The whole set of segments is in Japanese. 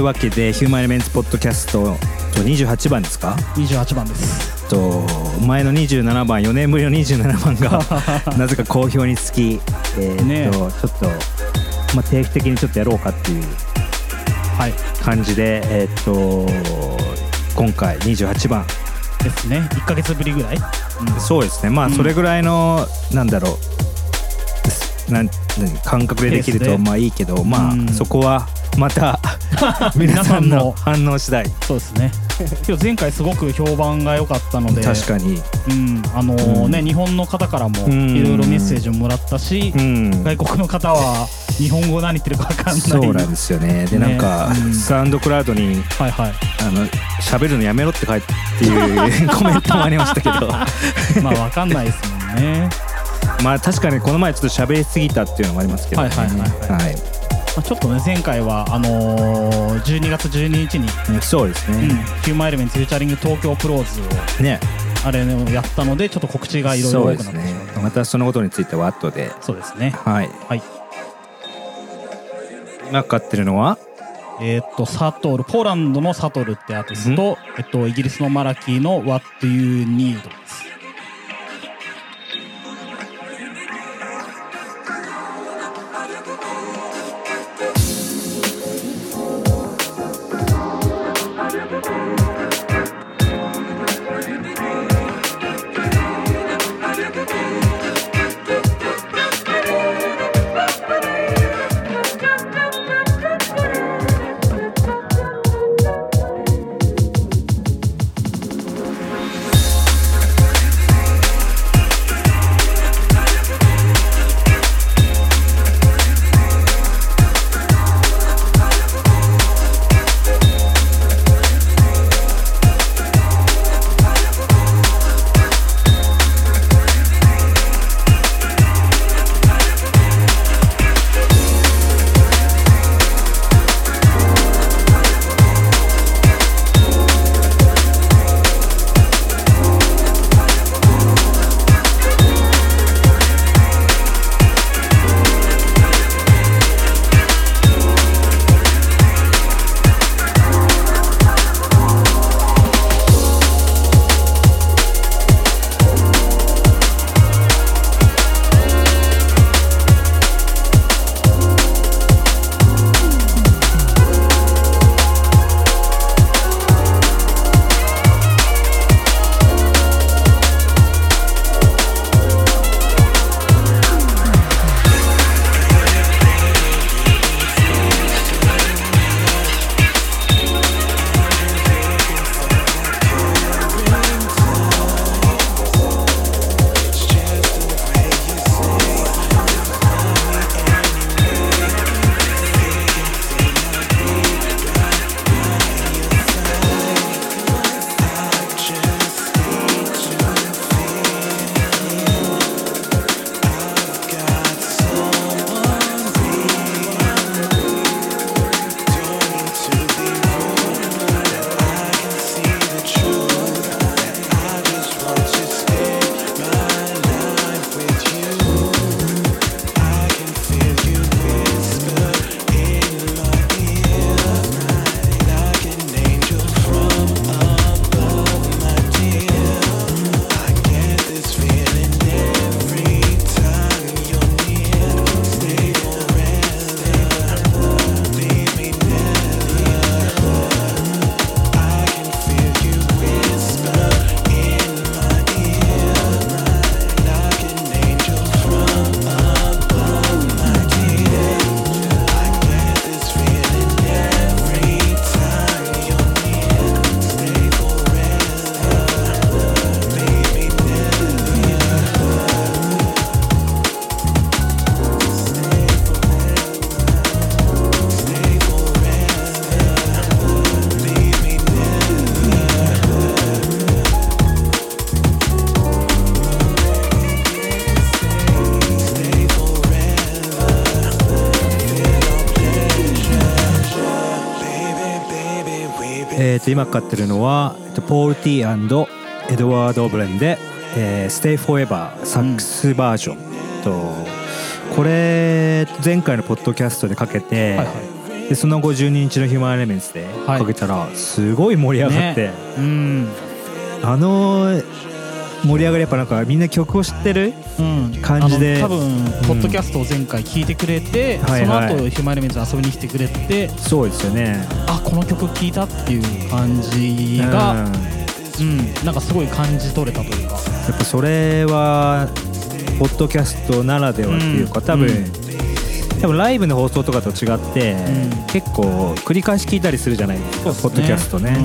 いうわけでヒューマンエレメンツポッドキャスト28番ですか？28番です。と前の27番4年ぶりの27番が なぜか好評につき、えーねとちょっと、まあ、定期的にちょっとやろうかっていうはい。感じで、えー、と今回28番。ですね。1か月ぶりぐらい、うん。そうですね。まあうん。それぐらいの、なんだろうなん何感覚でできるとまあいいけどまあ、うん。そこはまた 皆さんの反応次第。そうですね。今日前回すごく評判が良かったので。確かに、うん。あのーうん。ね日本の方からもうん。いろいろメッセージをもらったし、うん、外国の方は日本語何言ってるか分かんない。そうなんですよね。でなんか、ねうん。サウンドクラウドにはいはい。あの喋るのやめろって書いてっていうコメントもありましたけど。まあ分かんないですもんね、まあ確かにこの前ちょっと喋りすぎたっていうのもありますけどね。はいはいはい。はいまあ、ちょっとね前回はあのー12月12日に、うんそうですうん、ね、ヒューマンエレメンツフューチャリング東京プローズをね。あれねやったのでちょっと告知がいろいろ多くなってねまった。そのことについては後で。そうですね。はい。はい。今買ってるのは？えーっとサトルポーランドのサトルってアーティスト。と、えっと、イギリスのマラキーの What Do You Need と今かかってるのはえっとポール・ティーエドワード・オブレンで「えー、Stay Forever」サックスバージョン、とこれ前回のポッドキャストでかけて、はいはい。でその後12日のヒューマンエレメンツではいかけたらすごい盛り上がって、ね。うん。あの盛り上がりやっぱなんかみんな曲を知ってるうん。感じで。あの多分ポッドキャストを前回聞いてくれて、はいはい。その後ヒューマンエレメンツ遊びに来てくれてそうですよね。あこの曲聴いたっていう感じうん。が、やうん。なんかすごい感じ取れたというか。っぱそれはポッドキャストならではっていうか、うん。多分、うん。多分ライブの放送とかと違って、うん。結構繰り返し聞いたりするじゃないですかポッドキャストね、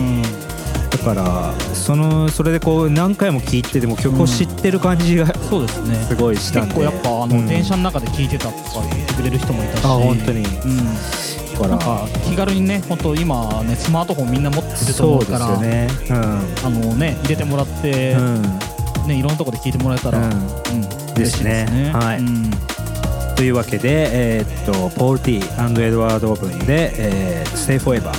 だからそのそれでこう何回も聞いてでも曲を知ってる感じがうんそうですね。すごいしたんで。結構やっぱあの、うん。電車の中で聴いてたとか言ってくれる人もいたし。あ本当に。うん、だから。なんか気軽にね本当今ねスマートフォンみんな持ってるとそうです思うからよね。あのね入れてもらって、うん、うんねいろんなとこで聞いてもらえたら、うん。うんですね。はい。うん。というわけで、えーっとポール・ティーエドワード・オーブンで「えー、Stay Forever」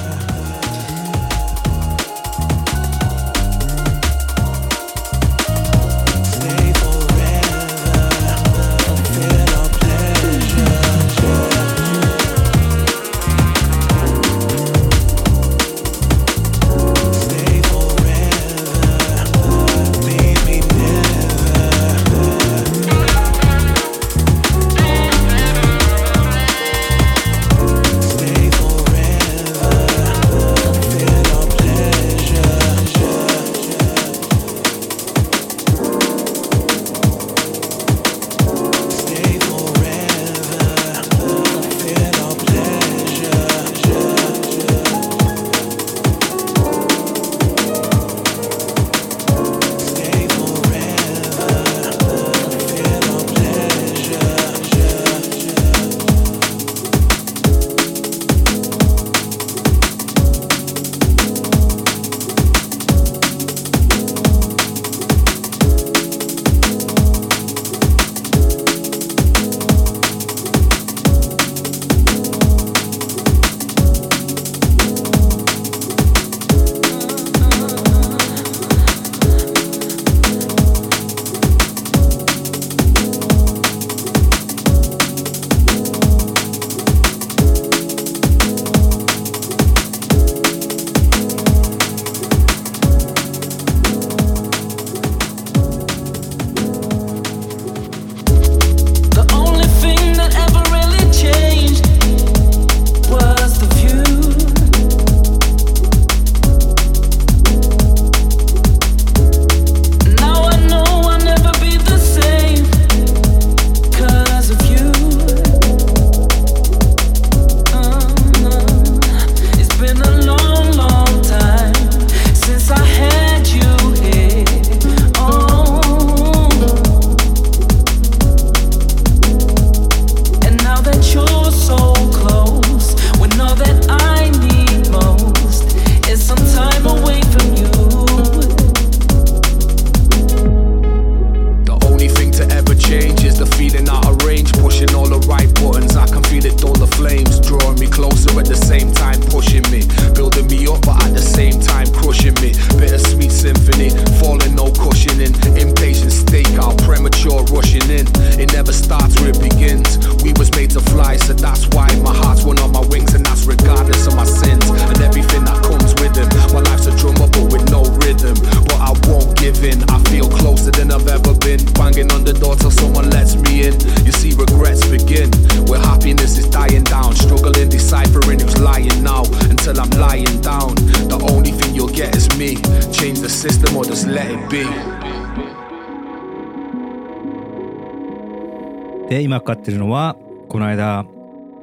で今かかってるのはこの間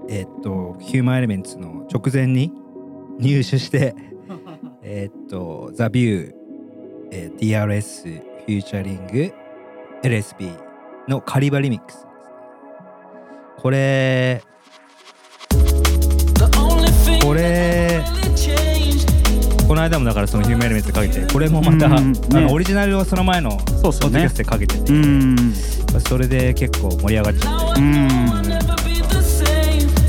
えーっとヒューマンエレメンツの直前に入手して えーっとザ・ビュー、えー DRS フューチャリング LSB のカリバリミックスですね。これこれこの間もだからそのヒューマンエレメンツでかけてこれもまた、うんあねのオリジナルをその前のポッドキャストでかけてて、うん。それで結構盛り上がっちゃって。うん。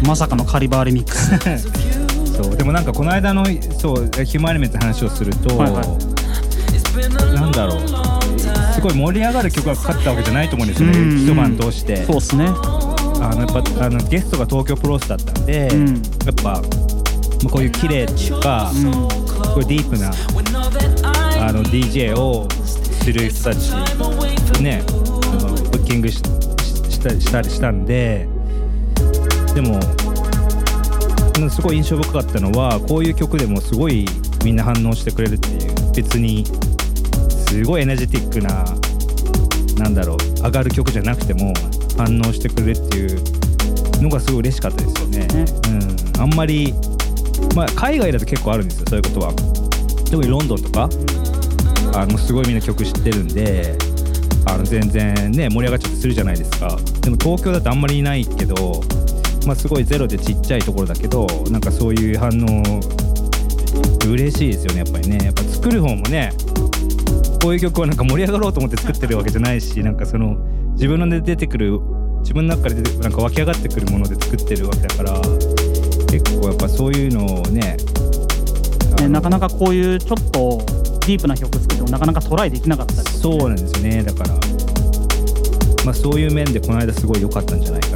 まさかのカリバーリミックス. そうでもなんかこの間のそうヒューマンエレメンツの話をすると、はいはい。なんだろう.すごい盛り上がる曲がかかったわけじゃないと思うんですよね、うん一晩通して。そうっすね。あのやっぱあのゲストが東京プロレスだったんで、うん。やっぱまあこういう綺麗とか、こういうディープなあの DJ をする人たちねあのブッキングししたしたりしたんででもうんすごい印象深かったのはこういう曲でもすごいみんな反応してくれるっていう別にすごいエネジティックななんだろう上がる曲じゃなくても反応してくれるっていうのがすごい嬉しかったですよね。ねうん、あんまり、まあ、海外だと結構あるんですよそういうことは。特にロンドンとか。あのすごいみんな曲知ってるんであの全然ね盛り上がっちゃってするじゃないですか。でも東京だとあんまりいないけど、まあ、すごいゼロでちっちゃいところだけどなんかそういう反応嬉しいですよねやっぱりね。やっぱ作る方もねこういう曲はなんか盛り上がろうと思って作ってるわけじゃないしなんかその自分ので出てくる自分の中からなんか湧き上がってくるもので作ってるわけだから結構やっぱそういうのをねねなかなかこういうちょっとディープな曲作ってもなかなかトライできなかったりとかそうなんですよね。だからまあそういう面でこの間すごい良かったんじゃないか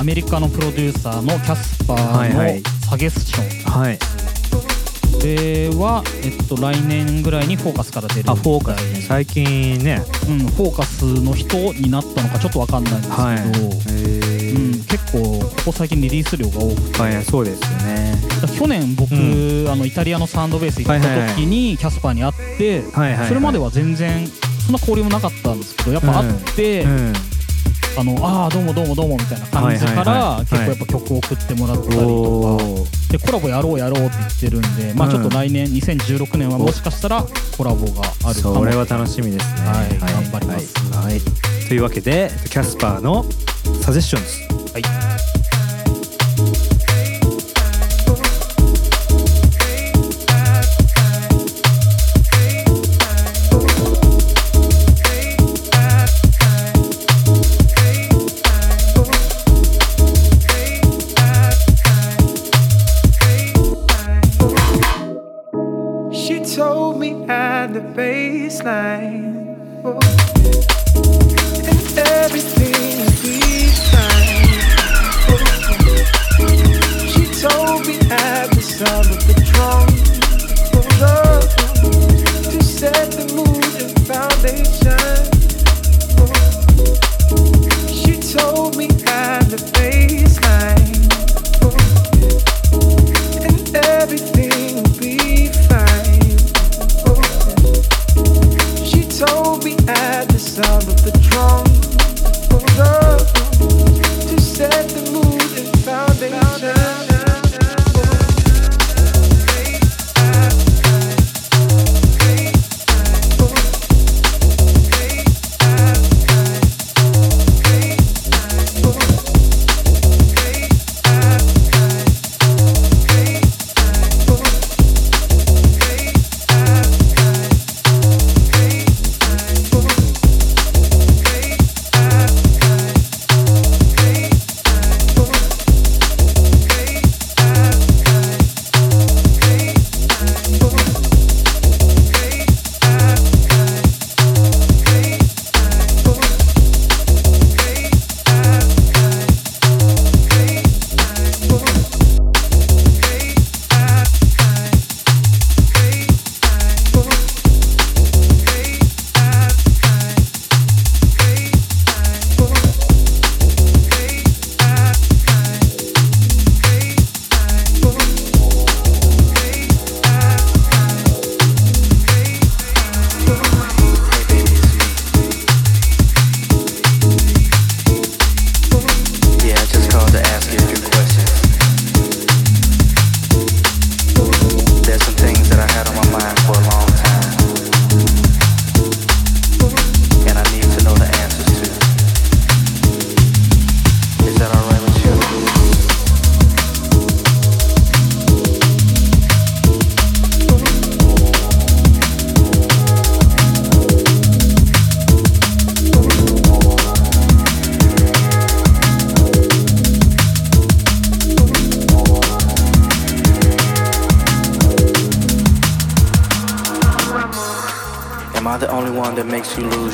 アメリカのプロデューサーのキャスパーのサゲスション、はい。では、えっと、来年ぐらいにフォーカスから出るあフォーカスね。最近ね。うん、フォーカスの人になったのかちょっとわかんないんですけど、はい。うん、結構ここ最近リリース量が多くて、はいそうですよね。去年僕、うあのイタリアのサウンドベース行った時にキャスパーに会って、はいはいはい。それまでは全然そんな交流もなかったんですけどやっぱ会って、うんあのあーどうもどうもどうもみたいな感じから、結構やっぱ曲を送ってもらったりとおか、ー。でコラボやろうやろうって言ってるんで、まあうん。ちょっと来年2016年はもしかしたらコラボがあるかも。それは楽しみですね。はい頑張ります。はい。はい。というわけでキャスパーのサジェッションズ。はい「last. had on my mind for a long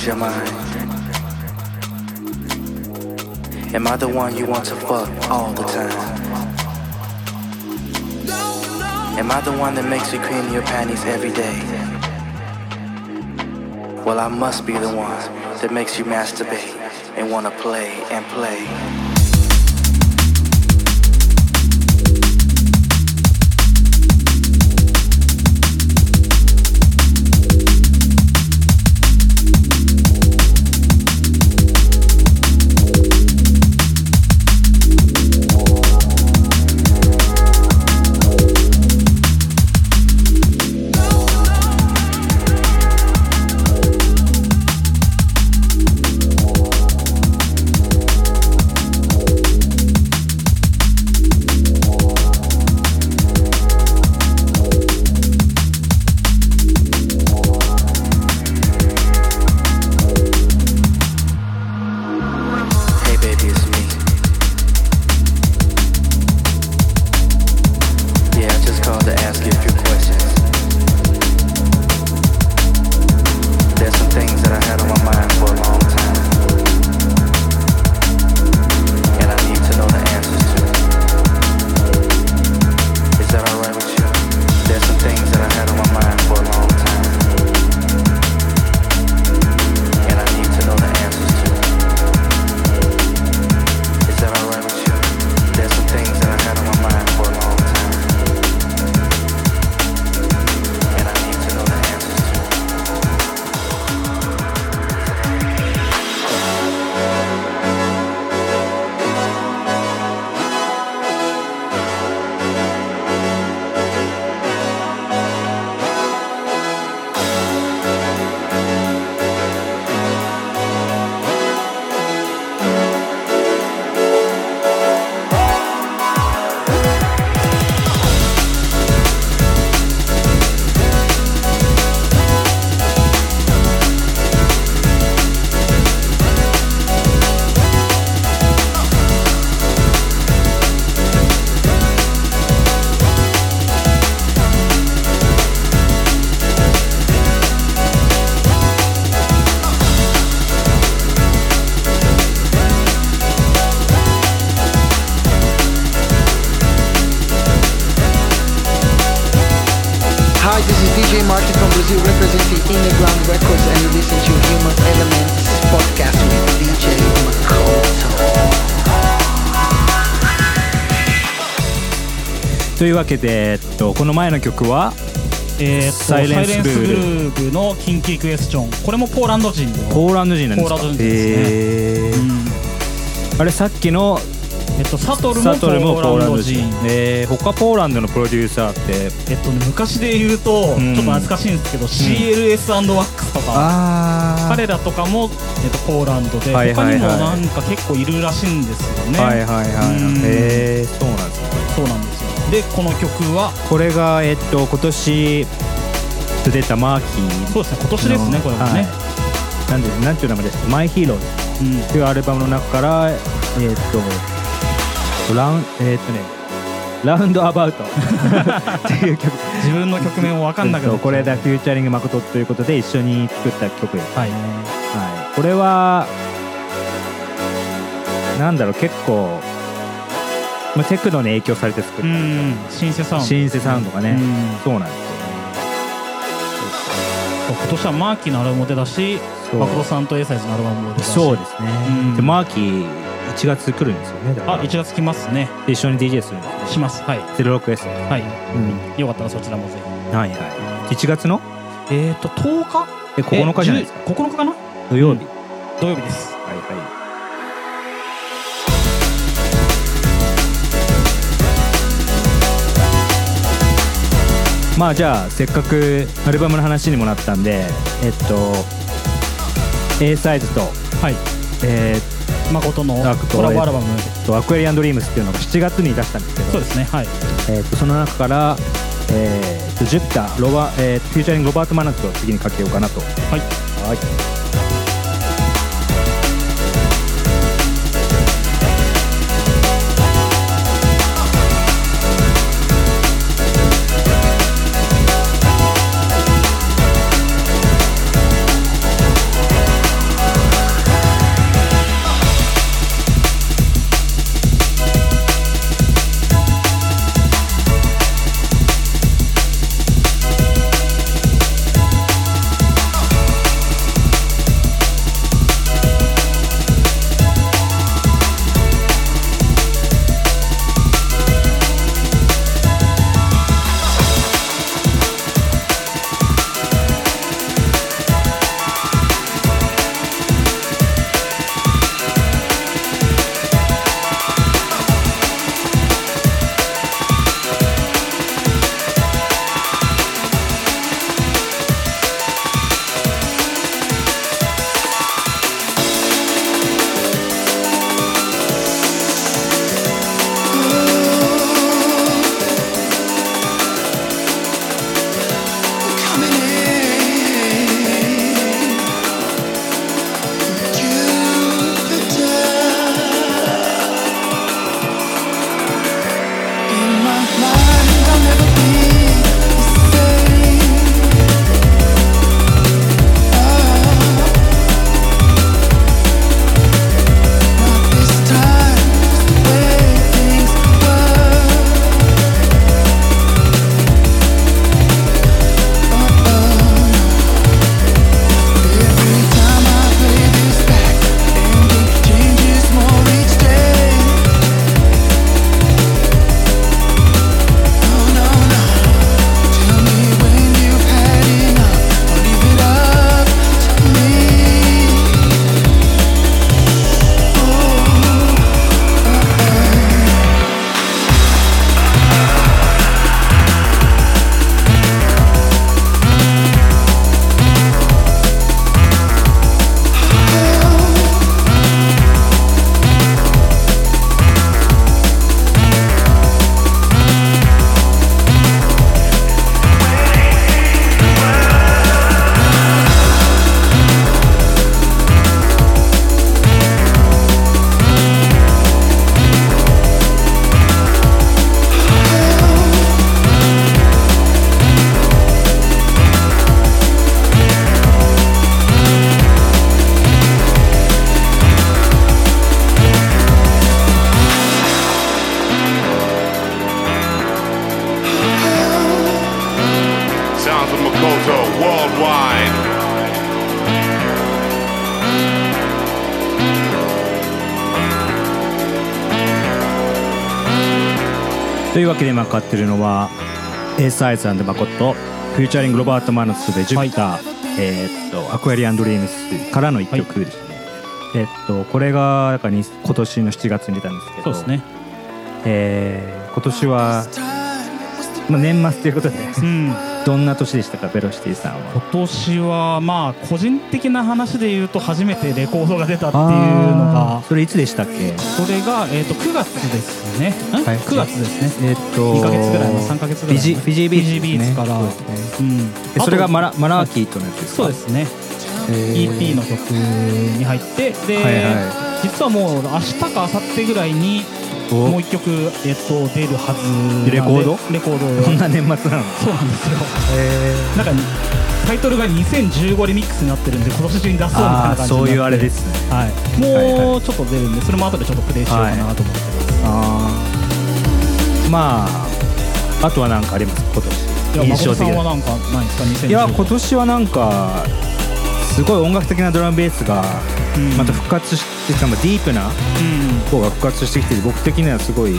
your mind? Am I the one you want to fuck all the time? Am I the one that makes you clean your panties every day? Well, I must be the one that makes you masturbate and wanna play and play. けで、えっと、この前の曲はえーっとサイレンスグルーブのキンキークエスチョン。これもポーランド人の。ポーランド人なんです。かポーランド人ですね。へー。あれさっきのえっとサトルもポーランド人。えー、他ポーランドのプロデューサーってえっとね昔で言うと、ん。ちょっと懐かしいんですけど、CLS& ワックスとか。あ彼らとかも、えっと、ポーランドで、はいはいはい。他にもなんか結構いるらしいんですよね、はいはいはいうん。へえそうなんですね。そうなんですよでこの曲は？これがえっと今年出たマーキー。そうですね今年ですねこれもね、はい。なんでなんていう名前です？か「マイヒーロー。ズうん。っていうアルバムの中からえっとラウンえっとねラウンドアバウト。っていう曲。自分の曲名も分かんなくなこれだフューチャリング誠ということで一緒に作った曲。です、はい。はい、これはなんだろう結構、まあ、テクノに影響されて作った、うん。シンセサウンド。シンセサウンドがね、うん。そうなんですよ今年はマーキーのアルバムも出たしそう。マクロさんとエーサイズのアルバムも出たし。そうですね、うん。でマーキー1月来るんですよねあ1月来ますね。で一緒に DJ するんですよ。します。はい。06S はい。うん。よかったらそちらもぜひ。はいはい。1月の？えっ、ー、と10日？え9日じゃないですか。え10 9日かな？土曜日、土曜日です。はいはいまあじゃあせっかくアルバムの話にもなったんでえっと A サイズと,、はい。え誠のコラボアルバム。とアクエリアンドリームスっていうのが7月に出したんですけどそうですねはい。えっとその中から、えー、とジュピターロバ、えー、フューチャリングロバート・マナッツを次にかけようかなと。はい。はいは A サイズマコットフューチャリングロバート・マノスでジュピター、えーっとアクアリアンドリームスからの一曲ですね、えーっとこれがだからに今年の7月に出たんですけどそうですね。えー今年は、まあ、年末ということで。うんどんな年でしたか？ベロシティさんは。今年はまあ個人的な話で言うと初めてレコードが出たっていうのが。それいつでしたっけ？それが、えー、と9月ですね、んはい。9月ですね。えーっと2ヶ月ぐらいの3ヶ月ぐらいの。フィジービーツですね。フィジービーツから。ね。うん。でそれがマララマラーキーとのやつですか？そうですね。EP の曲に入ってで、はいは実はもう明日か明後日ぐらいにおもう一曲、えっと、出るはずレコード？レコードこんな年末なのそうなんですよ。なんかタイトルが2015リミックスになってるんで今年中に出そうみたいなああ感じそういうあれですね。はい、もうちょっと出るんでそれも後でちょっとプレイしようかなと思ってます、あー。まああとは何かあります今年。いや印象的いですか？2015いや今年はなんかすごい音楽的なドラムベースがうん。また復活してきた、まあディープな方が復活してきて僕的にはすごい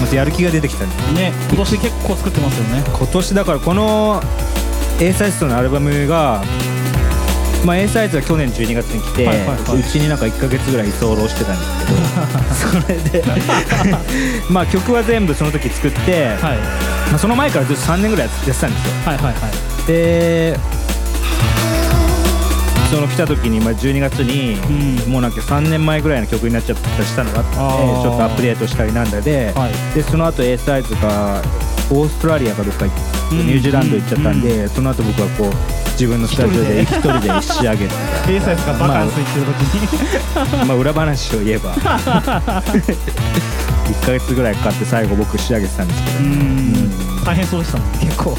またやる気が出てきたね。うんね今年結構作ってますよね。今年だからこの A サイズのアルバムが、まあ、A サイズは去年12月に来て、うちになんか1か月ぐらい居候してたんですけど それで まあ曲は全部その時作って、はい。まあ、その前からずっと3年ぐらいやってたんですよ。はいはいはい。でその来た時に、まあ、12月に、うん。もうなんか3年前ぐらいの曲になっちゃったりしたのがあったんでちょっとアップデートしたりなんだで,、はい。でその後 A サイズがオーストラリアかどっか行って、うん。ニュージーランド行っちゃったんで、その後僕はこう自分のスタジオで一人で？仕上げて。A サイズがバカンス行ってる時に、まあ裏話を言えば。1ヶ月ぐらいかかって最後僕仕上げてたんですけど、うん。大変そうでしたもんね結構。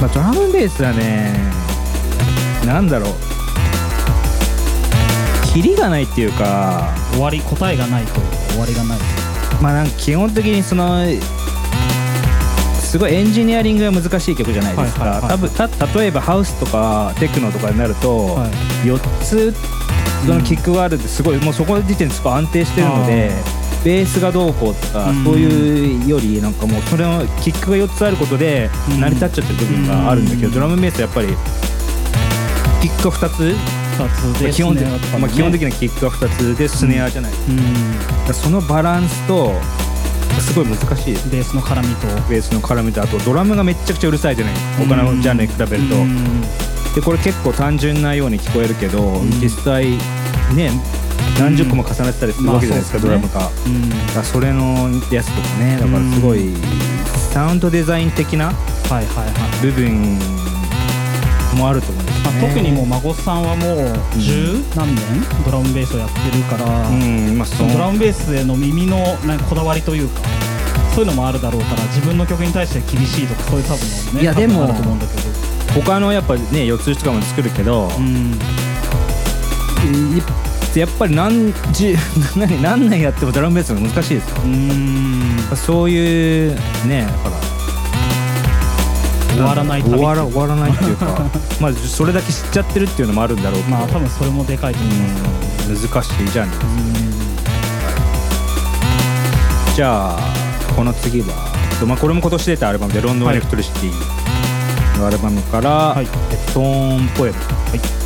まあ、ドラムベースはねなんだろうキリがないっていうか終わり答えがないと終わりがない。まあなんか基本的にそのすごいエンジニアリングが難しい曲じゃないですか、多分た例えばハウスとかテクノとかになると、はい。4つそのキックがあるってすごい、もうそこの時点ですごい安定してるのでベースがどうこうとか、うん。そういうよりなんかもうそれのキックが4つあることでうん。成り立っちゃってる部分があるんだけど、うん。ドラムベースはやっぱりキックが2つ2つでまあ基本的ね。まあ、基本的なキックが2つでスネアじゃない、だか。うん。らそのバランスとすごい難しいです。ベースの絡みと。ベースの絡みとあとドラムがめっちゃくちゃうるさいじゃない。他のジャンルに比べると、うん。でこれ結構単純なように聞こえるけど、ん。実際ね何十個も重ねてたりするわけじゃないですか、まあドラムが、うん。それのやつとかね。だからすごいサウンドデザイン的な部分もあると思うまあ、ね、特にもう孫さんはもう十何年ドラムベースをやってるから、うんまあそのドラムベースへの耳のなんかこだわりというかそういうのもあるだろうから自分の曲に対して厳しいとかそういう多分のねいやでもあると思うんだけど。他のやっぱね四つ打ちとかも作るけど、うん。いやっぱり何十 何何年やってもドラムベースが難しいですよ。うん。そういうねだから終わらない旅。終わら終わらないっていうか まあそれだけ知っちゃってるっていうのもあるんだろうけど、まあ多分それもでかいと思います。うん。難しいジャンルですじゃあこの次は、まあ、これも今年出たアルバムで「ロンドン・エレクトリシティ」のアルバムから「はい。えトーンポエム」getting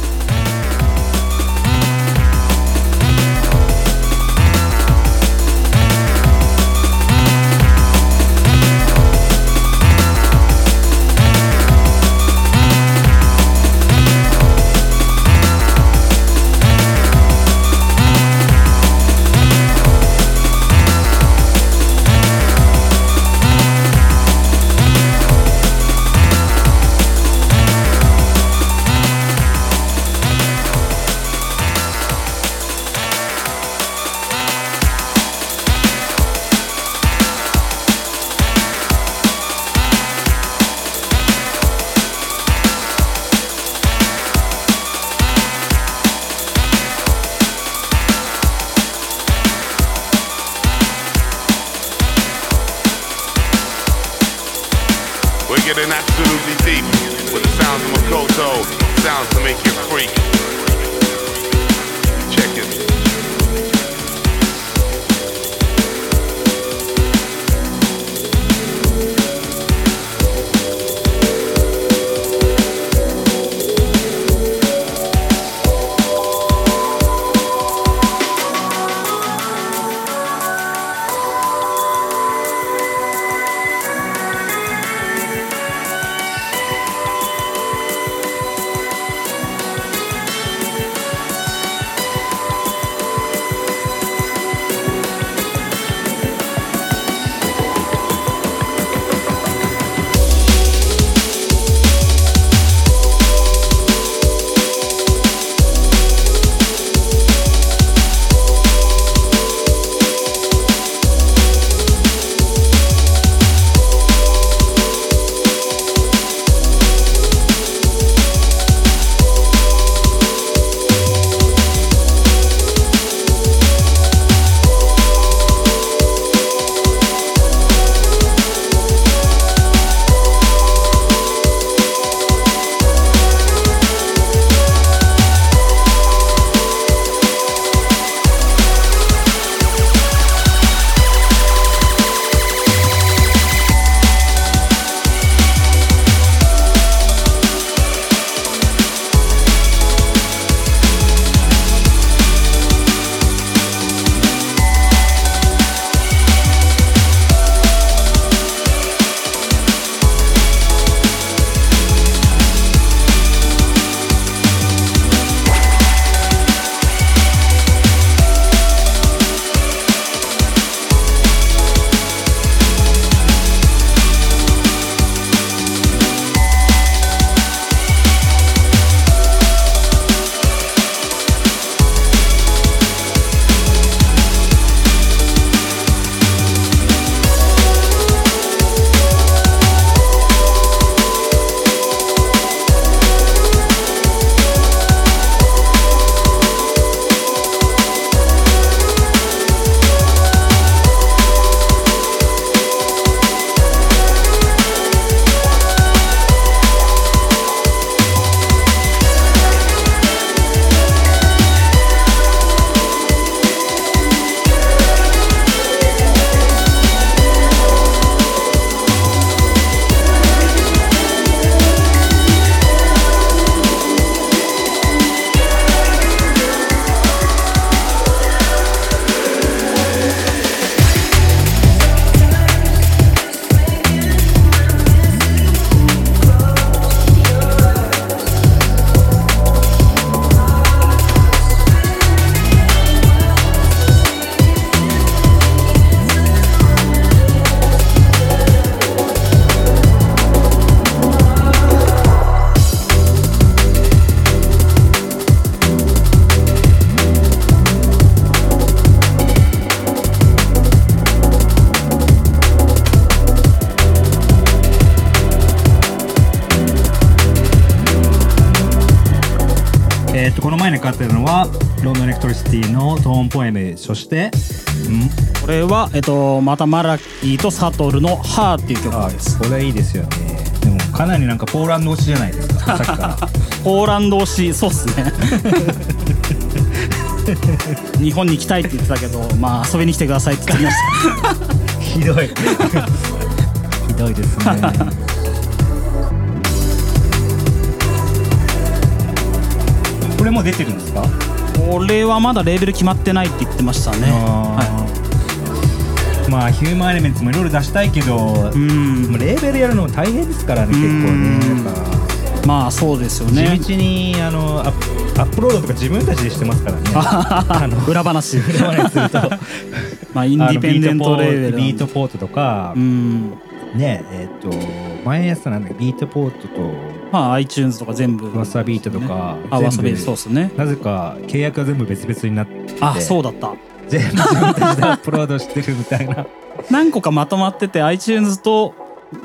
トーンポエムそしてこれは、えっと、またマラキーとサトルの「ハーっていう曲あです。これいいですよね。でもかなりなんかポーランド推しじゃないですか さっきから。ポーランド推しそうっすね。日本に行きたいって言ってたけどまあ遊びに来てくださいって言ってきました。ひどい。ひどいですね。これもう出てるんですか？これはまだレーベル決まってないって言ってましたね。はまあヒューマンエレメンツもいろいろ出したいけど、いうん。レーベルやるのも大変ですからね結構うんねまあそうですよね。地道にあのアップロードとか自分たちでしてますからね。あの裏話。裏話すると。まあインディペンデントレーベルビートポートとか、うん。ねえっ、と前やったなんだビートポートとまあ iTunes とか全部。ワサビートとかあワサビートそうっすね。なぜか契約が全部別々になってあそうだった。全部自分たちでアップロードしてるみたいな。何個かまとまってて iTunes と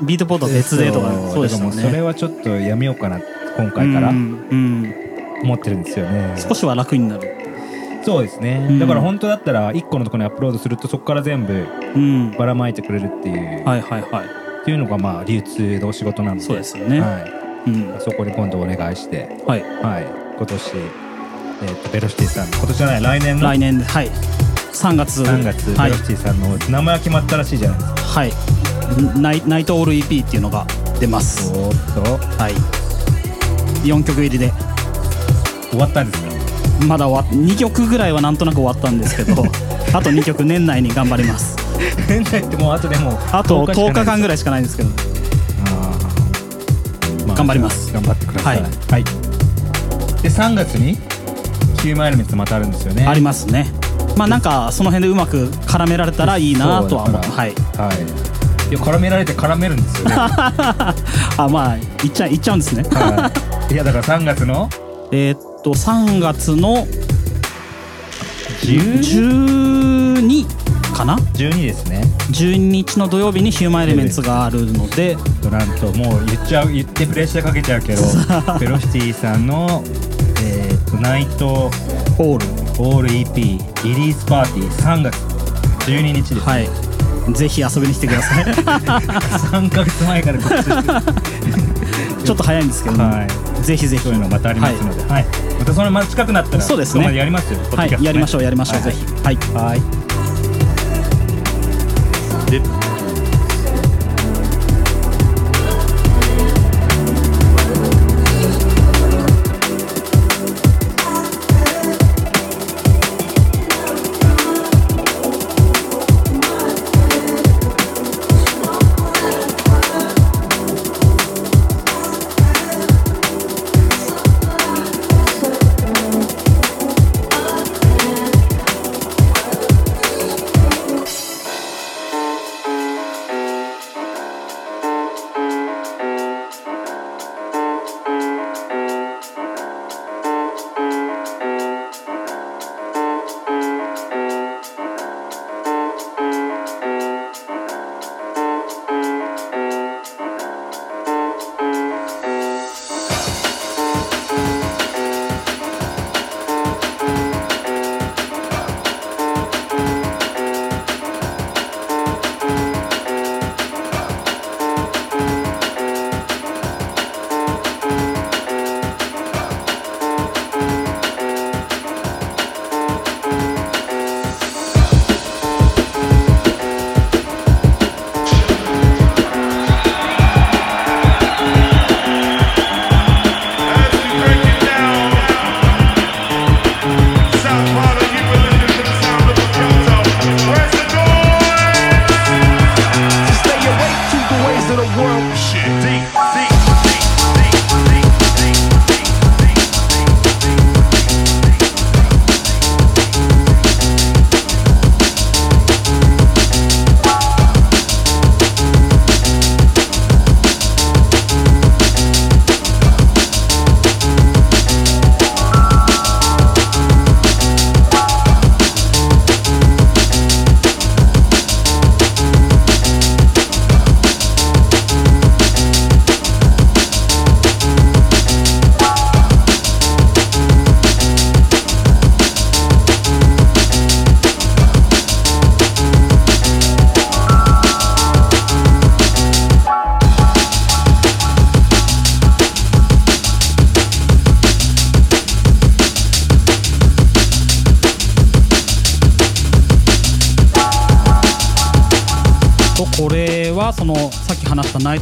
ビートポートは別でとか。そうでしただからもうそれねはちょっとやめようかな今回から。うんうん。思ってるんですよね。少しは楽になる。そうですね、うん。だから本当だったら1個のところにアップロードするとそこから全部うん。ばらまいてくれるっていう。はいはいはい。っていうのがまあ流通の仕事なので。そうですよね。はい、うん。そこに今度お願いして。はい。はい。今年、えー、とベロシティさんの今年じゃない来年の？来年はい。3月。3月、はい。ベロシティさんの名前が決まったらしいじゃないですか。はい。ナイナイトオール EP っていうのが出ます。おーっと。はい。4曲入りで。終わったんですか？まだ終わ2曲ぐらいはなんとなく終わったんですけど あと2曲年内に頑張ります。年内ってもうあとでもあと10日間ぐらいしかないんですけど頑張ります。頑張ってください。はい。はい、で3月に9マイルメッツまたあるんですよね。ありますね。まあなんかその辺でうまく絡められたらいいなとは思う。はい。はい。いや絡められて絡めるんですよね。は あまあいっちゃいっちゃうんですね。い。いやだから3月の？えーっと3月の 12? 12かな？12ですね。12日の土曜日にヒューマンエレメンツがあるので。なんともう言っちゃう言ってプレッシャーかけちゃうけどベロシティさんのえー、とナイトホール。オール。EP リリースパーティー3月。12日です、はい。ぜひ遊びに来てください。3ヶ月前から告知して ちょっと早いんですけど、はい。ぜひぜひ。そういうのまたありますので、はい。またそのま近くなったらそうですね。やりますよ。はい。やりましょうやりましょう、はい。ぜひ。はい。はいで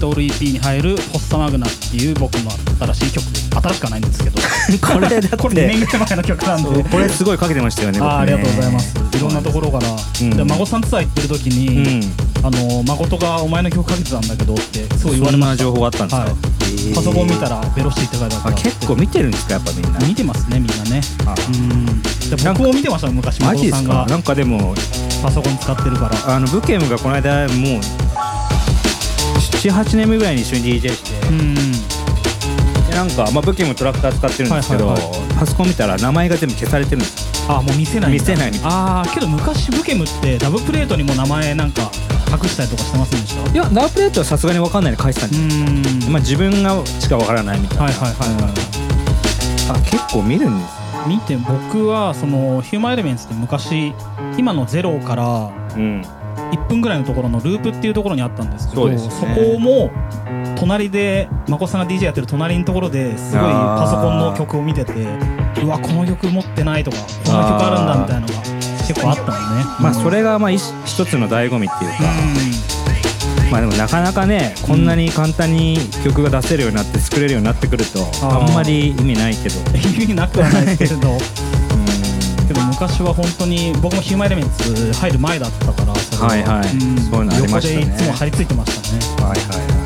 トオール EP に入る「ホッサマグナ」っていう僕の新しい曲新しくはないんですけど これだこれ2年ぐらい前の曲なんで。これすごいかけてましたよねあーありがとうございます。いろんなところから、うんで孫さんツアー行ってる時うに、ん。あの誠がお前の曲かけてたんだけどってすごい言われました。そんな情報があったんですか？はい。パソコン見たらベロシティって書いてあった。あ結構見てるんですか？やっぱみんな見てますねみんなね。あ。うん。で僕も見てましたよ昔マジです誠さんが。かなんかでもパソコン使ってるから。あのブケムがこの間もう78年目ぐらいに一緒に DJ して。うんでなんか、まあ、ブケムトラクター使ってるんですけど、はいはいパソコン見たら名前が全部消されてるんですあもう見せない見せないああけど昔ブケムってダブプレートにも名前なんか隠したりとかしてませんでした？いやダープレートはさすがに分かんないで書いてたんうです、ん。まあ、自分がしか分からないみたいな、はいはいはいはい。あ結構見るんです。見て僕はそのヒューマンエレメンツって昔今のゼロからうん1分ぐらいのところのループっていうところにあったんですけどね。そこも隣でまこさんが DJ やってる隣のところですごいパソコンの曲を見ててうわこの曲持ってないとかこの曲あるんだみたいなのが結構あったのね。まあそれがまあ一一つの醍醐味っていうか、まあでもなかなかねこんなに簡単に曲が出せるようになって作れるようになってくるとあんまり意味ないけど。意味なくはないですけれど 昔は本当に僕もヒューマンエレメンツ入る前だったからそれはいはい。そういうのありましたね。横でいつも張り付いてましたね。はいはいはい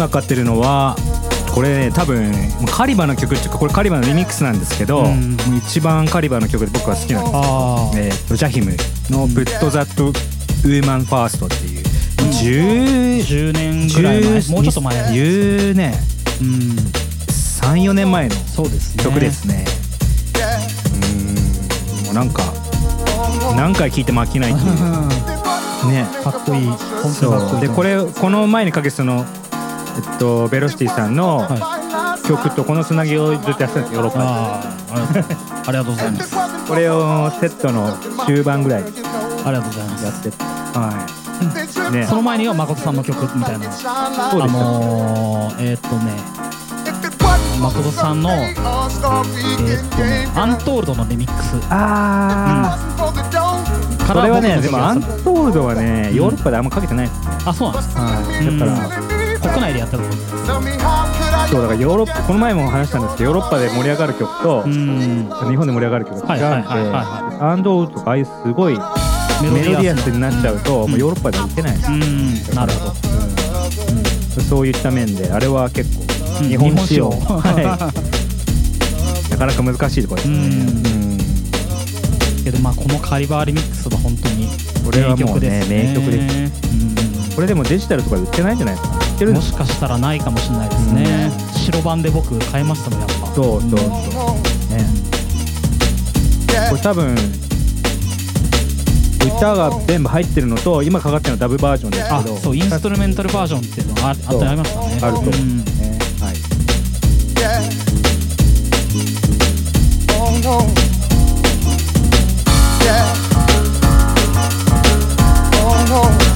今買ってるのはこれね多分カリバの曲っていうかこれカリバのリミックスなんですけど、うん。一番カリバの曲で僕は好きなんですあえーとジャヒムの「Put That Woman First」っていう。10 10年ぐらい前もうちょっと前。10年うん34年前のそうですね。曲ですね。うん。もうなんか何回聴いても飽きないっていう。ね。かっこいい。本当にそう。でこれこの前にかけそのえっとベロシティさんの曲とこのつなぎをずっとやってたんですヨーロッパで。ありがとうございます。これをセットの終盤ぐらいにありがとうございます。やってて。はい。ね。その前には誠さんの曲みたいな。そうですあのー、えー、っとね誠さんのえー、っとねアントールドのリミックス。ああからこれはねでもアン曲トールドはねヨーロッパであんまかけてないですね。あそうなんですかはいだから国内でやったと。思うそうだからヨーロッパこの前も話したんですけどヨーロッパで盛り上がる曲とうん。日本で盛り上がる曲が違うんではいはいはいはアンドールとかああいうすごいメロディアスになっちゃうともうヨーロッパでは打てない。ですうん。なるほど。そういった面であれは結構うん。日本仕様、はい、なかなか難しいところですね、うん。けどまあこのカリバーリミックスは本当にこれはもうね名曲ですこれでもデジタルとかで売ってないんじゃないですかてる。んもしかしたらないかもしれないですね、白番で僕買いましたもんやっぱ。そうそうそうね。これ多分歌が全部入ってるのと今かかってるのダブバージョンですけあどそうインストルメンタルバージョンっていうのがああそうってありましたね。あると思う。うん。ねはい。Oh no. Yeah. Oh no.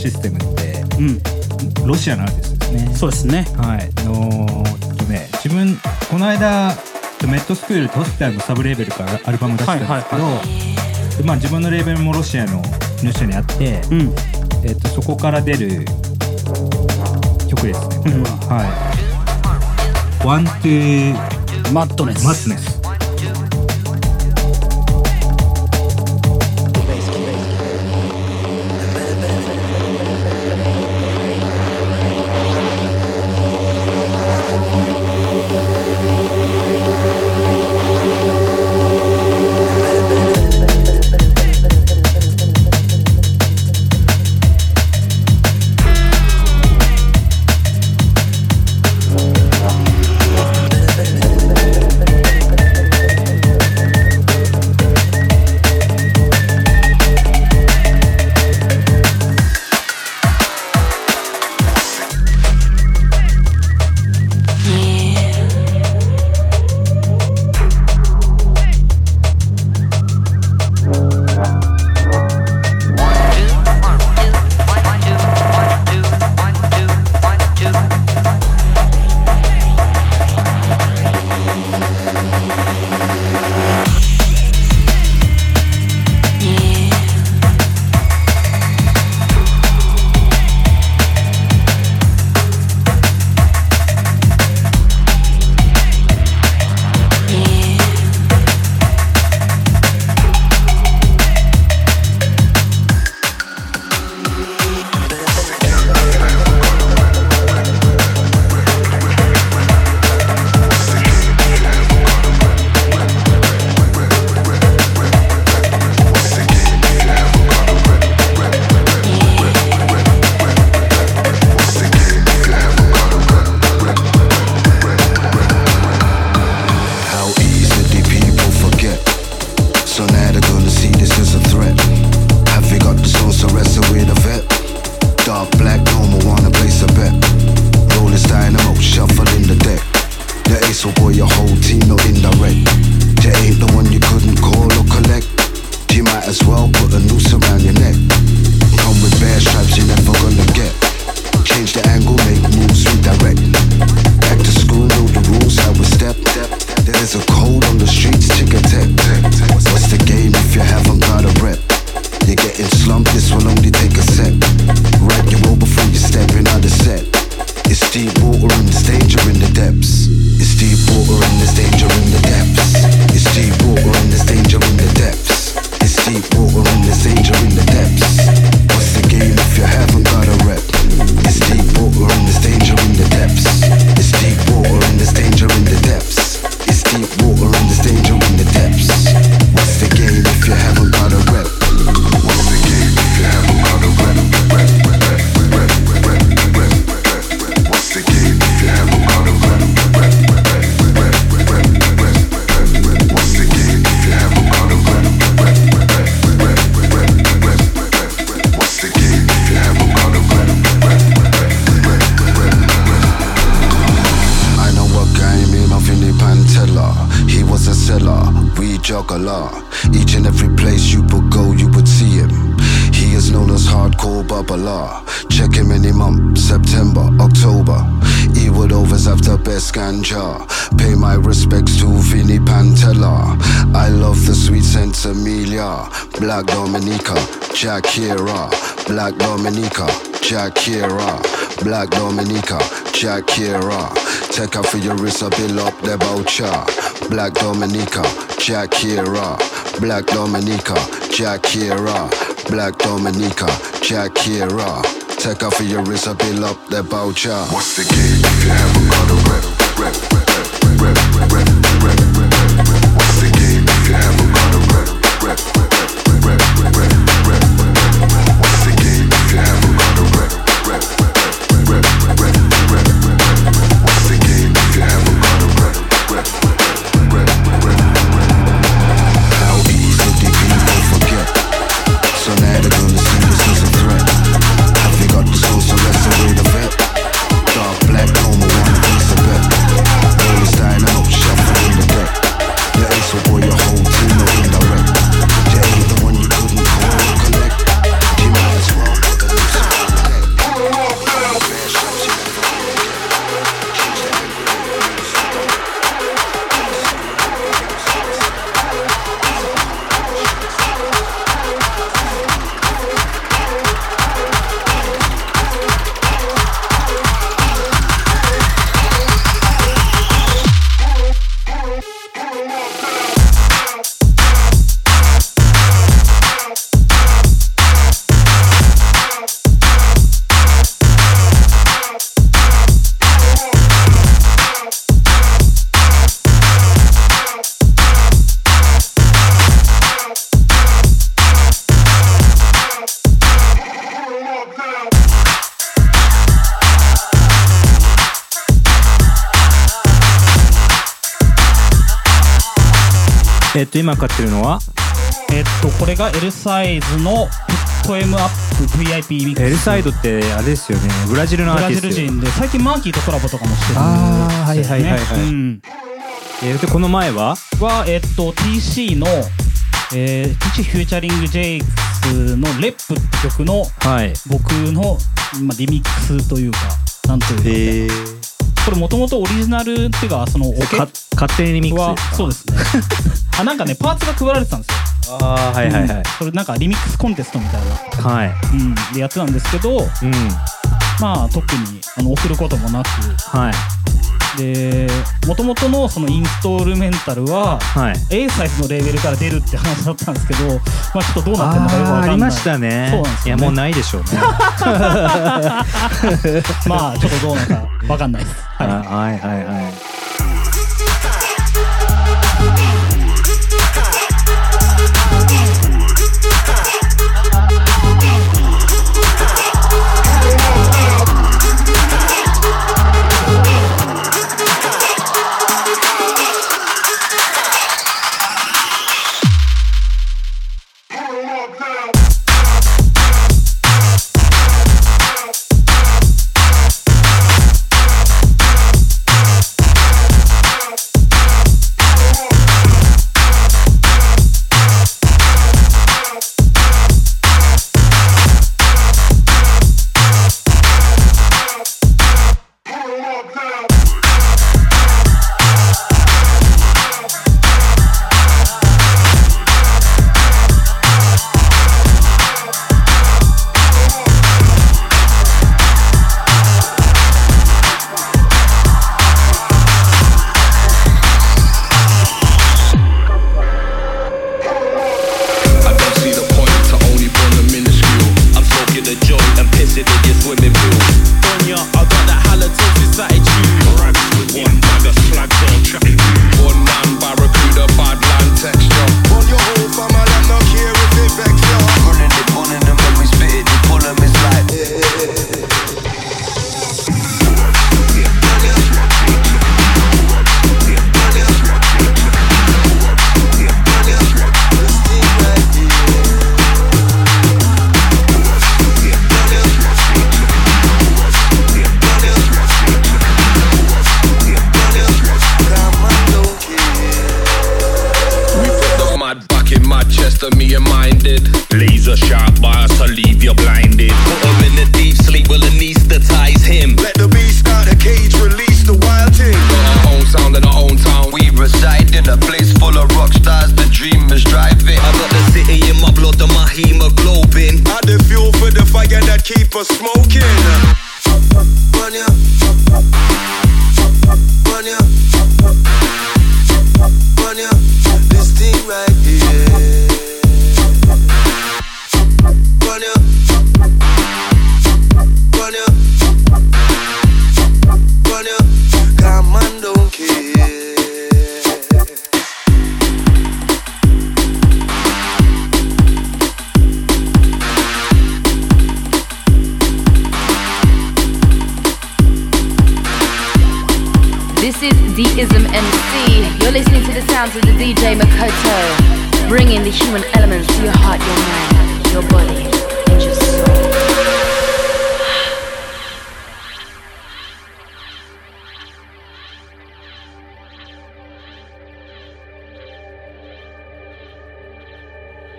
システムってうん。ロシアのアーティストですね。そうですね。はい。のちょっとね自分この間メットスクールとホスピタルのサブレーベルからアルバム出したんですけど、でまあ、自分のレーベルもロシアの入社にあって、うん。えっとそこから出る曲ですねこれは、はい「ワン・トゥ・マッドネスマッツネス」Yes, I bill up the voucher. Black Dominica, Jack Black Dominica, Jack Black Dominica, Jack Take off your wrist, I build up the voucher. What's the game if you haven't got a rep? えっと今買ってるのは？えっとこれが L サイズのポエムアップ VIP ミックス。L サイドってあれですよね。ブラジルのアブラーティスト。ジル人で最近マーキーとコラボとかもしてるあーはいはいはいはい。うん。えーでこの前は？はえっと TC のえー、TC フューチャリング JX の「レップ」って曲のはい。僕の、まあ、リミックスというかなんというか、これもともとオリジナルっていうかそのオケか勝手にリミックスそうですね。あなんかねパーツが配られてたんですよ。ああはいはいはい。うん。それなんかリミックスコンテストみたいな、はい。うん、でやってたんですけど、うん。まあ特にあの送ることもなく。はい。でもともとのそのインストールメンタルは、はい。A サイズのレーベルから出るって話だったんですけど、まあ、ちょっとどうなってるのかよくわかんない。ありましたね。そうなんですよ、ね、いやもうないでしょうね。まあちょっとどうなのかわかんないです、はい。はいはいはい。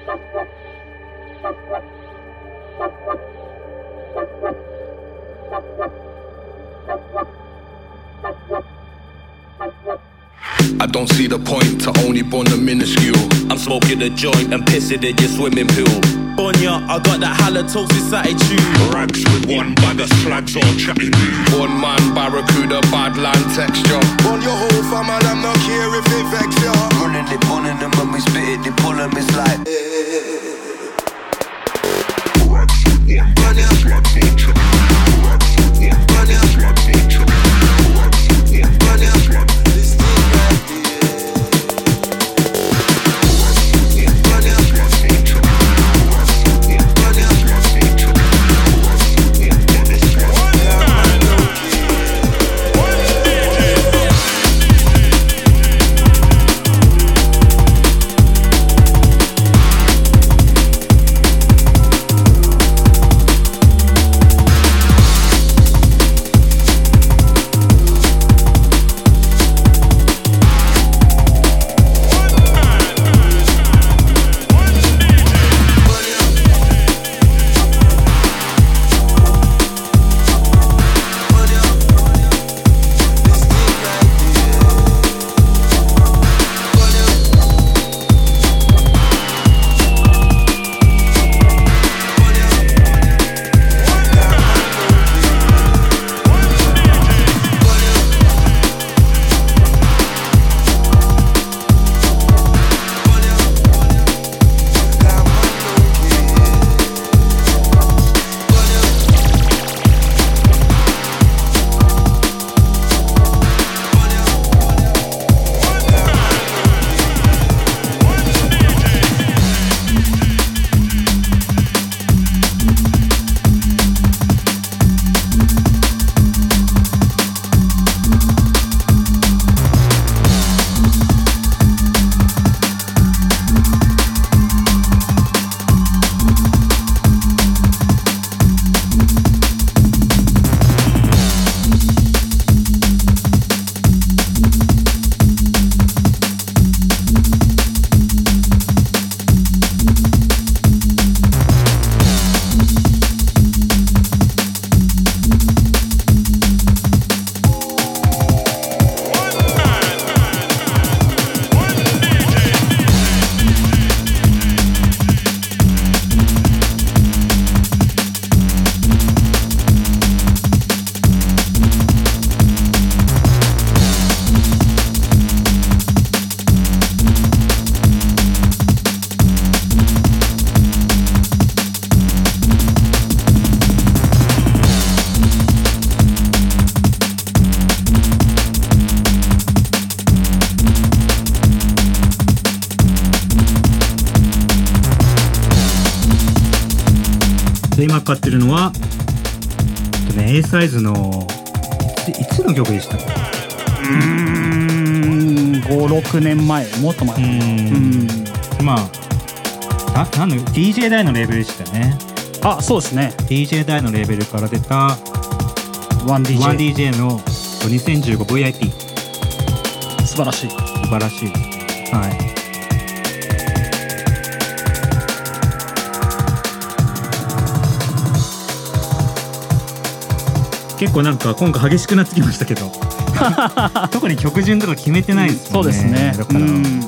Thank you. Don't see the point to only bond the minuscule. I'm smoking a joint and pissing in your swimming pool. Bonya, I got that halitosis attitude. Rags with one bag of slags all chatting. One man barracuda, badland texture. On your whole fam, and I'm not care if it vex ya. Running it, burning them when we spit it, they pull them, it's like Run ya. でサイズのいつの曲でしたうーん56年前。もっと前。うん。まあななんの DJ 大のレーベルでしたよね。あそうですね。DJ 大のレーベルから出た 1DJ 1DJ の 2015VIP 素晴らしい。素晴らしい。はい結構なんか今回激しくなってきましたけど。特に曲順とか決めてないですもんね、そうですね。だから、うん。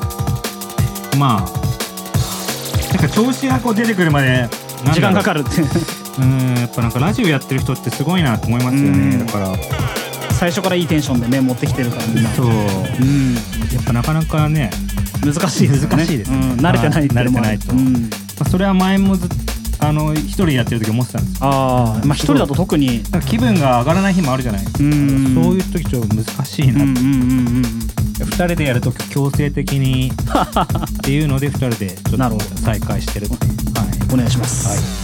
まあ。なんか調子がこう出てくるまで時間かかるって。うんやっぱなんかラジオやってる人ってすごいなと思いますよね。だから。最初からいいテンションでね持ってきてるからみんなそう、うん、やっぱなかなかね。難しいですよね。難しいですね、うん、慣れてない慣れてないと、うん。まあ、それは前もずっあの一人でやってる時思ってたんですよ。ああまあ一人だと特に。気分が上がらない日もあるじゃないですか。うん。そういう時ちょっと難しいな。って、うんうんうん。うん二人でやると強制的に。っていうので二人でちょっと再開してるはい。お願いします、はい「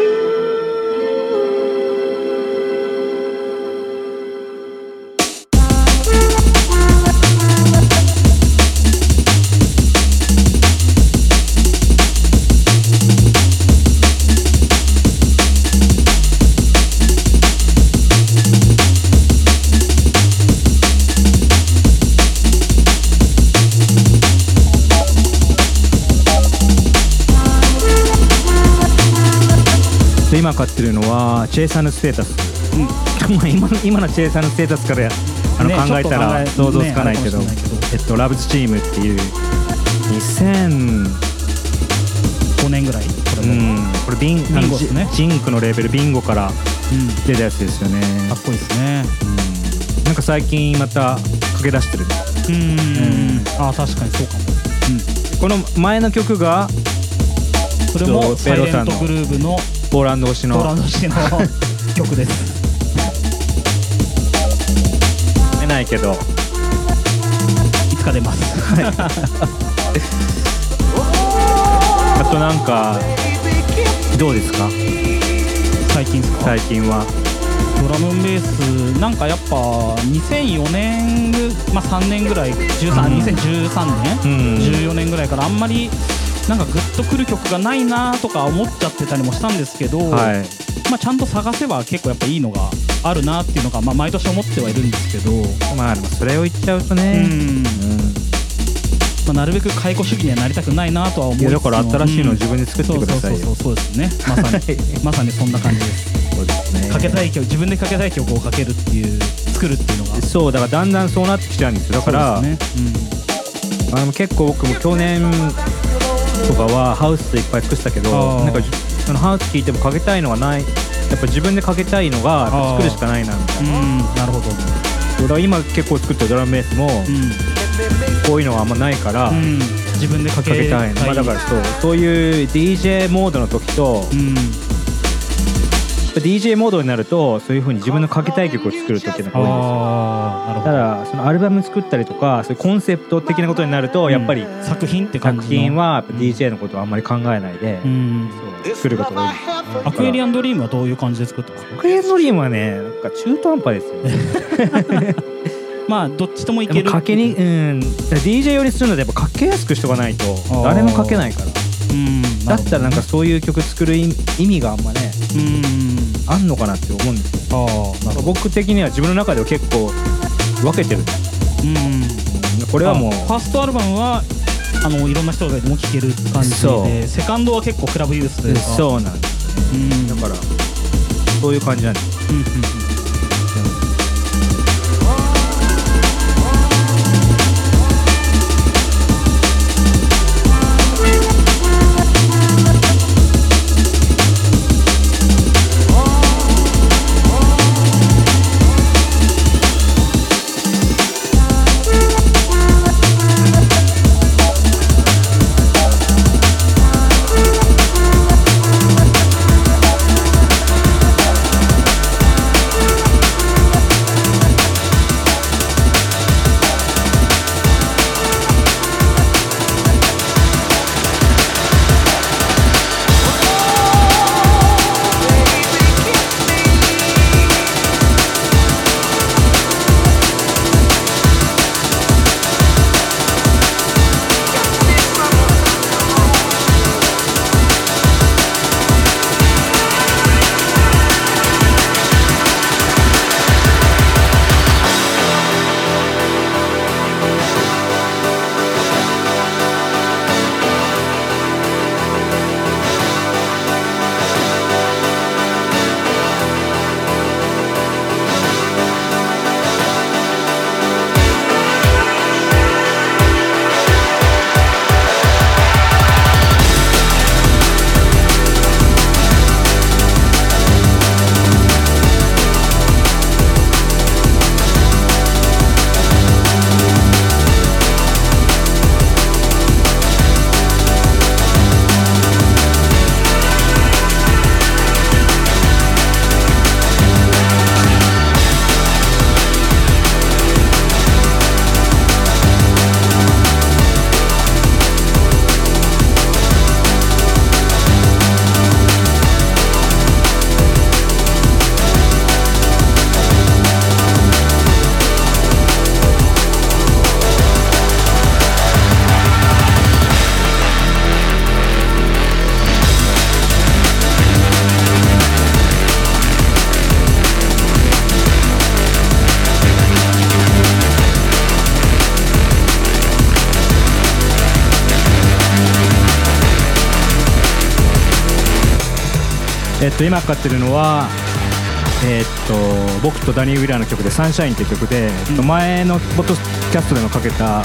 true. で今買ってるのはチェイサーのステータス、まあ 今の今のチェイサーのステータスからあの、ね考えたらえ想像つかないけど,、ねえっとラブズチームっていう2000 5年ぐらいこれも、うん。これビンビンゴね。ジンクのレーベルビンゴから出たやつですよね、かっこいいですね。なんか最近また駆け出してる。うん。あ確かにそうかも。この前の曲がそれもサイレントグルーヴのポーランド推しのポーランド式の 曲です。出ないけど。いつか出ます。あとなんかどうですか？最近ですか？最近は。ドラムンベースなんかやっぱ2004年ぐまあ3年ぐらい13、うん。2013年、うん。14年ぐらいからあんまりなんかグッとくる曲がないなとか思っちゃってたりもしたんですけど、はい。まあ、ちゃんと探せば結構やっぱいいのがあるなっていうのが、まあ、毎年思ってはいるんですけど、まあでもそれを言っちゃうとね、うん。まあ、なるべく解雇主義にはなりたくないなとは思いつついやだから新しいのを自分で作ってくださいよ。うんそうそうそうそうですね。まさに まさにそんな感じです。そうですね。かけたい曲自分でかけたい曲をかけるっていう作るっていうのが。そうだからだんだんそうなってきちゃうんですよ。だからそうですね。あの結構僕も去年とかはハウスでいっぱい作ってたけどなんかそのハウス聴いてもかけたいのがない。やっぱ自分でかけたいのが作るしかないなみたいな。うんなるほど。だから今結構作ってるドラムベースもこういうのがあんまないから、うん。自分でかけたいの、まあ、だからそうそういう DJ モードの時と、DJ モードになるとそういう風に自分のかけたい曲を作る時が多いんですよただそのアルバム作ったりとかそういうコンセプト的なことになるとやっぱり、作品って感じ作品はやっぱ DJ のことをあんまり考えないで、そう作ることが多い。ですねアクエリアンドリームはどういう感じで作ってますかアクエリアンドリームはねなんか中途半端ですよね。まあどっちともいける。でもかけにうん。DJ 寄りするのでやっぱかけやすくしとかないと誰もかけないから。だったらなんかそういう曲作る意意味があんまねあんのかなって思うんですよ。僕的には自分の中では結構分けてる。ん。ですこれはもうあファーストアルバムはあのいろんな人がいても聴ける感じでセカンドは結構クラブユースというか。そうなんです。よねだからそういう感じなんです。えっと今かかってるのはえっと僕とダニー・ウィラーの曲で「Sunshine」っていう曲で、えっと前のポッドキャストでもかけた、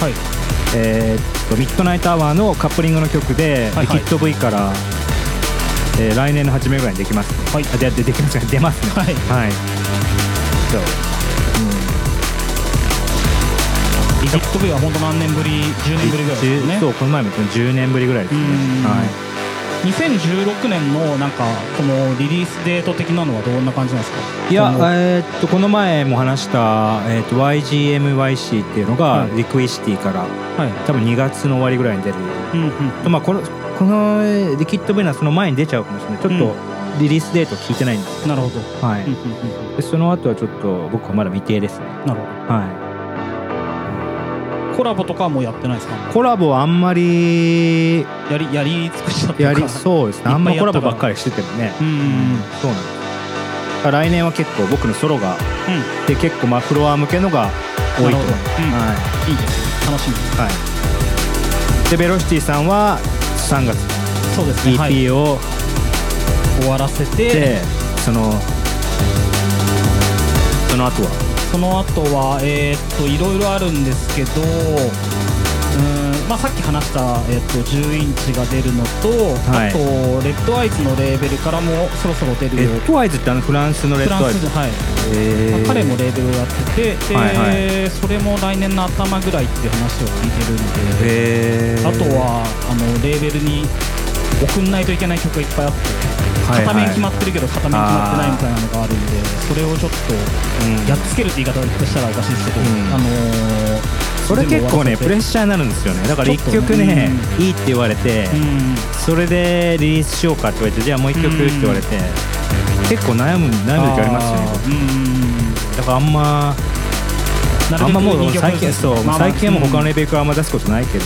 えっと Midnight Hour のカップリングの曲で、はいはいリキッド V から、えー来年の初めぐらいにできます、ね。はい。ででできますね出ますね。はい。はい。そう。リキッド V は本当何年ぶり？10年ぶりぐらいですよねそうこの前も言った10年ぶりぐらいですね。はい。2016年のなんかこのリリースデート的なのはどんな感じなんですか？いやこのえーっとこの前も話した、えーっと YGMYC っていうのが、はい。リクイシティから、多分2月の終わりぐらいに出る、うんうんとまあ、このこのえーリキッドベナその前に出ちゃうかもしれないちょっとリリースデート聞いてないんで。すけなるほど。ど、はい。でその後はちょっと僕はまだ未定ですね。なるほはコラボとかはもうやってないですか？いコラボはあんまりやりやり尽くしちゃったやりそうですね。あんまコラボばっかりりしててもね。うんうんそうなんです。来年は結構僕のソロが、で結構まあフロア向けのが多いと思います、はい。いいです楽しみ。ですはい。でベロシティさんは3月。そうですね。EP を終わらせて。でそのその後は？その後はえーっといろいろあるんですけどうーんまあさっき話した、えーっと10インチが出るのと、はい。あとレッドアイズのレーベルからもそろそろ出るレッドアイズってあのフランスのレッドアイズ。はい、へー。まあ彼もレーベルをやっててで、はいはい。それも来年の頭ぐらいっていう話を聞いてるんでへー。あとはあのレーベルに送んないといけない曲がいっぱいあって、片面決まってるけど片面決まってないみたいなのがあるんでそれをちょっとやっつけるって言い方をしたらおかしいですけど、あのーそれ結構ねプレッシシャーになるんですよね。だから1ちょっとね曲ねいいって言われてそれでリリースしようかって言われてじゃあもう1曲って言われて結構悩む悩む時ありますよね僕。だからあんまあんまもう最近そう最近はもう他のレベルからあんま出すことないけど。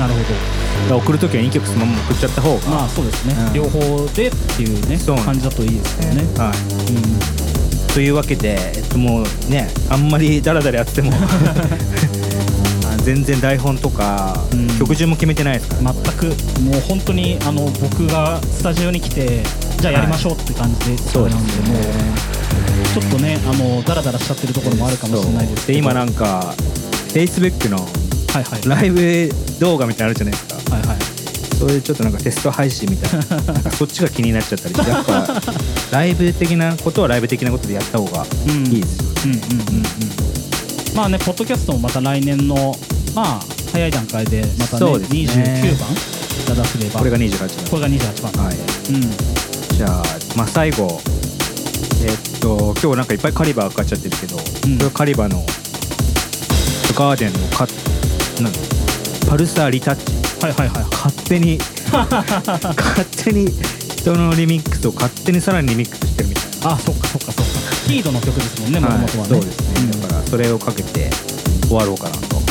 なるほど送る時は2曲そのまま送っちゃった方がまあそうですね、両方でっていうね感じだといいですけどね。はい、というわけで、えっと、もうねあんまりダラダラやっても あ全然台本とか、曲順も決めてないですから、全く。もう本当にあの僕がスタジオに来てじゃあやりましょうって感じで、そうなんでもうちょっとねあのダラダラしちゃってるところもあるかもしれないですけど。で今なんか Facebook のライブ動画みたいなのあるじゃないですか、はいはい、それでちょっとなんかテスト配信みたいな。なんかそっちが気になっちゃったり。やっぱライブ的なことはライブ的なことでやった方がいいですよ、うんうんうんうん。まあねポッドキャストもまた来年のまあ早い段階でまたねね。29番が出せれば。これが28番。これが28番。はい。うん。じゃあ、まあ、最後。えっと今日なんかいっぱいカリバーかかっちゃってるけど、これはカリバーのガーデンのカなんパルサーリタッチはいはいはい。勝手に 勝手に人のリミックスを勝手にさらにリミックスしてるみたいな。あそっかそっかそっか。キードの曲ですもんねもともとはね。そうですね、だからそれをかけて終わろうかなと。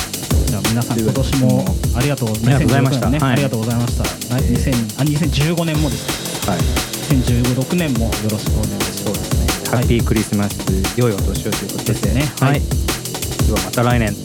じゃあ皆さん今年もありがとうありがとうございました。2016年ねはい。ありがとうございました、来2000あ2015年もですはい。2016年もよろしくお願いします。ハッピークリスマス、良いお年をということで。ですね。はい、ではまた来年